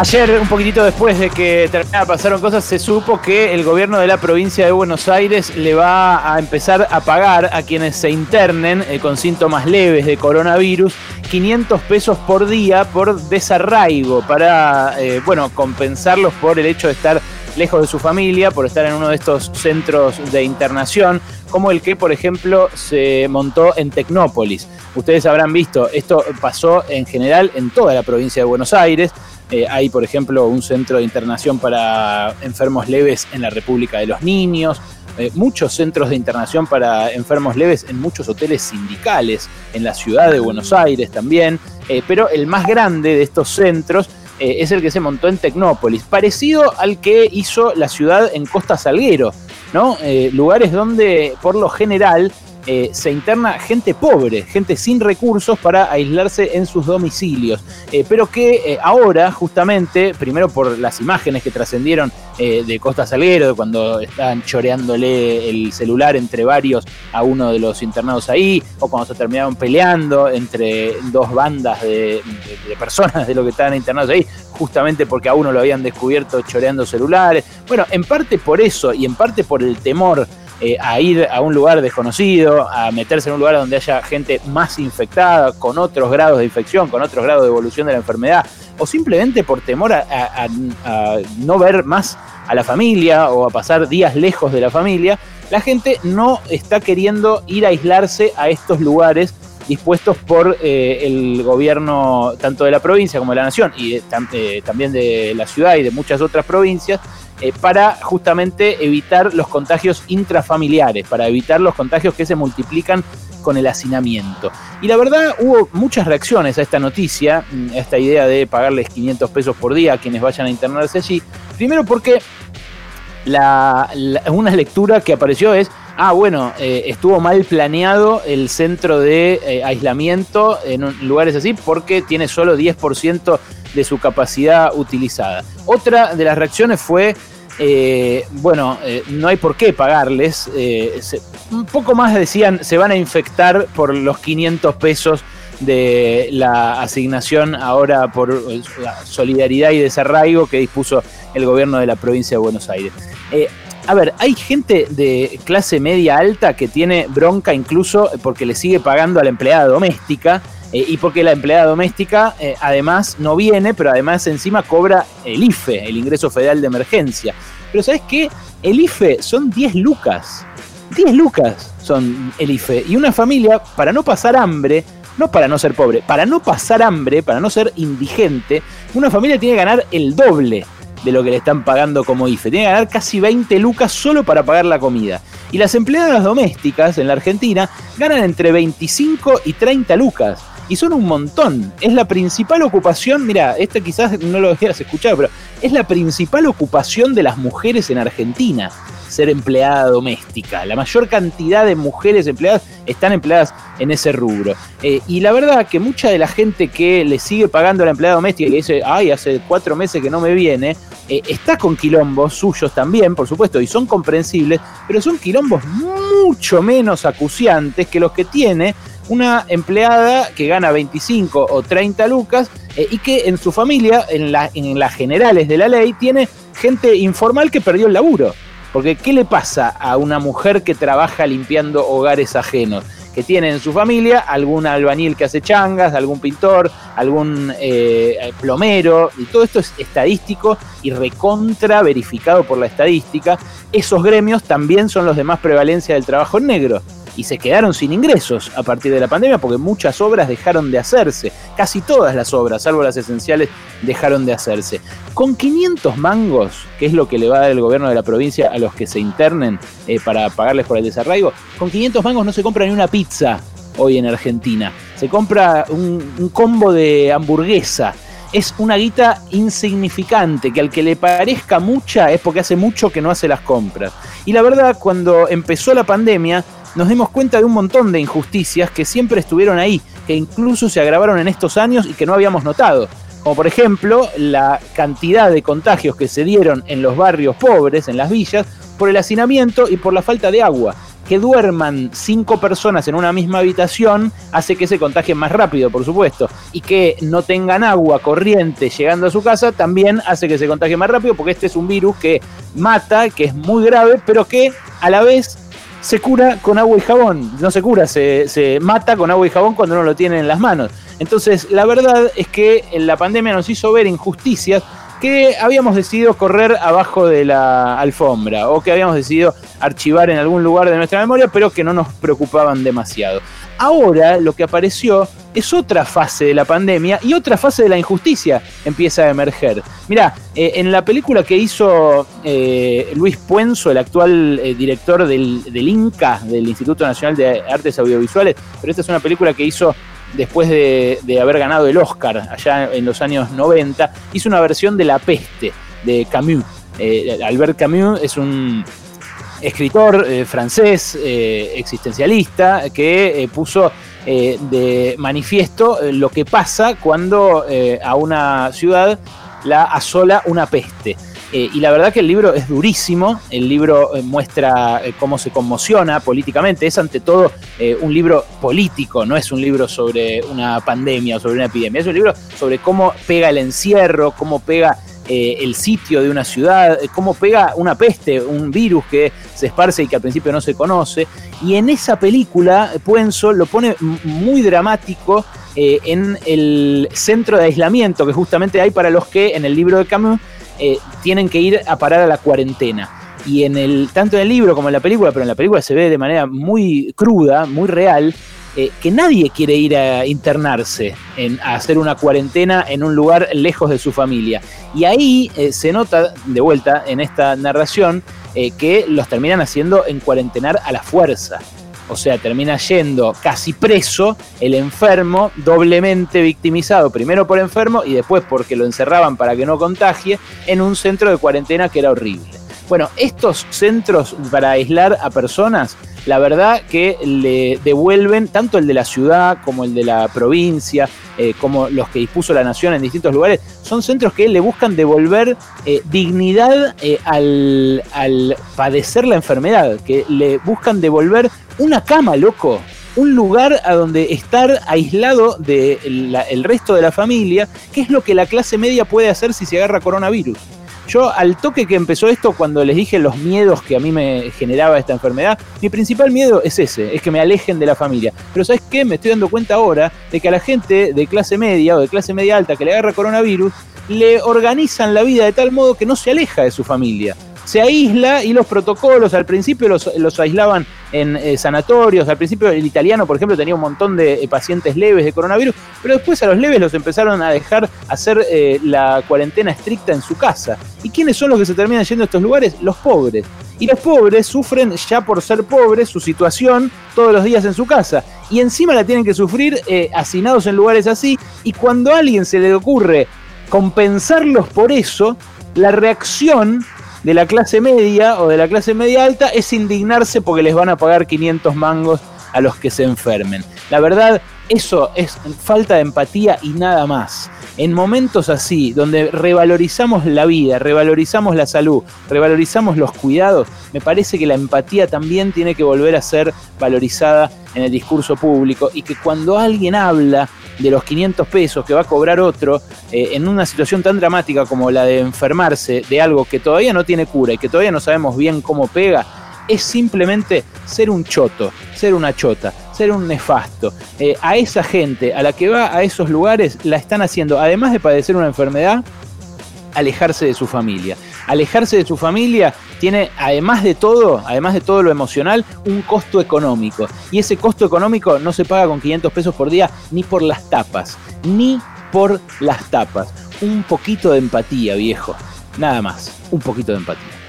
Ayer, un poquitito después de que terminara, pasaron cosas, se supo que el gobierno de la provincia de Buenos Aires le va a empezar a pagar a quienes se internen eh, con síntomas leves de coronavirus 500 pesos por día por desarraigo para, eh, bueno, compensarlos por el hecho de estar lejos de su familia, por estar en uno de estos centros de internación, como el que, por ejemplo, se montó en Tecnópolis. Ustedes habrán visto, esto pasó en general en toda la provincia de Buenos Aires. Eh, hay, por ejemplo, un centro de internación para enfermos leves en la República de los Niños, eh, muchos centros de internación para enfermos leves en muchos hoteles sindicales, en la ciudad de Buenos Aires también, eh, pero el más grande de estos centros es el que se montó en Tecnópolis, parecido al que hizo la ciudad en Costa Salguero, ¿no? lugares donde por lo general eh, se interna gente pobre, gente sin recursos para aislarse en sus domicilios, eh, pero que eh, ahora justamente, primero por las imágenes que trascendieron de Costa Salguero, cuando estaban choreándole el celular entre varios a uno de los internados ahí, o cuando se terminaron peleando entre dos bandas de, de personas de lo que estaban internados ahí, justamente porque a uno lo habían descubierto choreando celulares. Bueno, en parte por eso y en parte por el temor eh, a ir a un lugar desconocido, a meterse en un lugar donde haya gente más infectada, con otros grados de infección, con otros grados de evolución de la enfermedad, o simplemente por temor a, no ver más a la familia o a pasar días lejos de la familia, la gente no está queriendo ir a aislarse a estos lugares dispuestos por eh, el gobierno tanto de la provincia como de la nación y eh, también de la ciudad y de muchas otras provincias, eh, para justamente evitar los contagios intrafamiliares, para evitar los contagios que se multiplican con el hacinamiento. Y la verdad hubo muchas reacciones a esta noticia, mm, a esta idea de pagarles 500 pesos por día a quienes vayan a internarse allí. Primero porque una lectura que apareció es, ah, bueno, eh, estuvo mal planeado el centro de eh, aislamiento en lugares así porque tiene solo 10% de su capacidad utilizada. Otra de las reacciones fue, eh, bueno, eh, no hay por qué pagarles. Eh, un poco más decían, se van a infectar por los 500 pesos de la asignación ahora por la solidaridad y desarraigo que dispuso el gobierno de la provincia de Buenos Aires. a ver, hay gente de clase media alta que tiene bronca incluso porque le sigue pagando a la empleada doméstica eh, y porque la empleada doméstica eh, además no viene, pero además encima cobra el IFE, el ingreso federal de emergencia. Pero ¿sabes qué? El IFE son 10 lucas. 10 lucas son el IFE. Y una familia, para no pasar hambre, no para no ser pobre, para no pasar hambre, para no ser indigente, una familia tiene que ganar el doble de lo que le están pagando como IFE. Tiene que ganar casi 20 lucas solo para pagar la comida. Y las empleadas domésticas en la Argentina ganan entre 25 y 30 lucas y son un montón. Es la principal ocupación, mira, este quizás no lo hayas escuchado, pero es la principal ocupación de las mujeres en Argentina, ser empleada doméstica. La mayor cantidad de mujeres empleadas están empleadas en ese rubro. Eh, y la verdad que mucha de la gente que le sigue pagando la empleada doméstica y dice, ay, hace cuatro meses que no me viene, eh, está con quilombos suyos también, por supuesto, y son comprensibles, pero son quilombos mucho menos acuciantes que los que tiene una empleada que gana 25 o 30 lucas eh, y que en su familia, en, la, en las generales de la ley, tiene gente informal que perdió el laburo. Porque ¿qué le pasa a una mujer que trabaja limpiando hogares ajenos? Que tiene en su familia algún albañil que hace changas, algún pintor, algún eh, plomero, y todo esto es estadístico y recontra verificado por la estadística. Esos gremios también son los de más prevalencia del trabajo en negro y se quedaron sin ingresos a partir de la pandemia porque muchas obras dejaron de hacerse. Casi todas las obras, salvo las esenciales, dejaron de hacerse. Con 500 mangos, que es lo que le va a dar el gobierno de la provincia a los que se internen eh, para pagarles por el desarraigo, con 500 mangos no se compra ni una pizza hoy en Argentina. Se compra un, un combo de hamburguesa es una guita insignificante, que al que le parezca mucha es porque hace mucho que no hace las compras. Y la verdad, cuando empezó la pandemia, nos dimos cuenta de un montón de injusticias que siempre estuvieron ahí, que incluso se agravaron en estos años y que no habíamos notado. Como por ejemplo la cantidad de contagios que se dieron en los barrios pobres, en las villas, por el hacinamiento y por la falta de agua que duerman cinco personas en una misma habitación hace que se contagien más rápido, por supuesto. Y que no tengan agua corriente llegando a su casa también hace que se contagien más rápido porque este es un virus que mata, que es muy grave, pero que a la vez se cura con agua y jabón. No se cura, se, se, mata con agua y jabón cuando uno lo tiene en las manos. Entonces, la verdad es que la pandemia nos hizo ver injusticias que habíamos decidido correr abajo de la alfombra o que habíamos decidido archivar en algún lugar de nuestra memoria, pero que no nos preocupaban demasiado. Ahora lo que apareció es otra fase de la pandemia y otra fase de la injusticia empieza a emerger. Mirá, eh, en la película que hizo eh, Luis Puenzo, el actual eh, director del, INCA, del Instituto Nacional de Artes Audiovisuales, pero esta es una película que hizo después de, haber ganado el Oscar allá en los años 90, hizo una versión de La Peste de Camus. Albert Camus es un escritor francés existencialista que puso de manifiesto lo que pasa cuando a una ciudad la asola una peste. Eh, y la verdad que el libro es durísimo, el libro eh, muestra eh, cómo se conmociona políticamente, es ante todo un libro político, no es un libro sobre una pandemia o sobre una epidemia, es un libro sobre cómo pega el encierro, cómo pega el sitio de una ciudad, cómo pega una peste, un virus que se esparce y que al principio no se conoce. Y en esa película, Puenzo lo pone muy dramático en el centro de aislamiento que justamente hay para los que en el libro de Camus eh, tienen que ir a parar a la cuarentena. Y en el, tanto en el libro como en la película, pero en la película se ve de manera muy cruda, muy real, eh, que nadie quiere ir a internarse, en, a hacer una cuarentena en un lugar lejos de su familia. Y ahí eh, se nota, de vuelta, en esta narración, que los terminan haciendo en cuarentenar a la fuerza. O sea, termina yendo casi preso el enfermo, doblemente victimizado, primero por enfermo y después porque lo encerraban para que no contagie, en un centro de cuarentena que era horrible. Bueno, estos centros para aislar a personas, la verdad que le devuelven tanto el de la ciudad como el de la provincia, eh, como los que dispuso la nación en distintos lugares, son centros que le buscan devolver eh, dignidad eh, al, al padecer la enfermedad, que le buscan devolver una cama, loco. Un lugar a donde estar aislado del el resto de la familia, que es lo que la clase media puede hacer si se agarra coronavirus. Yo al toque que empezó esto, cuando les dije los miedos que a mí me generaba esta enfermedad, mi principal miedo es ese, es que me alejen de la familia. Pero ¿sabes qué? Me estoy dando cuenta ahora de que a la gente de clase media o de clase media alta que le agarra coronavirus, le organizan la vida de tal modo que no se aleja de su familia se aísla y los protocolos al principio los, aislaban en eh, sanatorios, al principio el italiano, por ejemplo, tenía un montón de eh, pacientes leves de coronavirus, pero después a los leves los empezaron a dejar hacer eh, la cuarentena estricta en su casa. ¿Y quiénes son los que se terminan yendo a estos lugares? Los pobres. Y los pobres sufren ya por ser pobres su situación todos los días en su casa. Y encima la tienen que sufrir hacinados en lugares así. Y cuando a alguien se le ocurre compensarlos por eso, la reacción de la clase media o de la clase media alta es indignarse porque les van a pagar 500 mangos a los que se enfermen. La verdad, eso es falta de empatía y nada más. En momentos así, donde revalorizamos la vida, revalorizamos la salud, revalorizamos los cuidados, me parece que la empatía también tiene que volver a ser valorizada en el discurso público y que cuando alguien habla de los 500 pesos que va a cobrar otro eh, en una situación tan dramática como la de enfermarse de algo que todavía no tiene cura y que todavía no sabemos bien cómo pega, es simplemente ser un choto, ser una chota, ser un nefasto. Eh, a esa gente, a la que va a esos lugares, la están haciendo, además de padecer una enfermedad, alejarse de su familia. Alejarse de su familia tiene, además de todo, además de todo lo emocional, un costo económico. Y ese costo económico no se paga con 500 pesos por día ni por las tapas, ni por las tapas. Un poquito de empatía, viejo. Nada más, un poquito de empatía.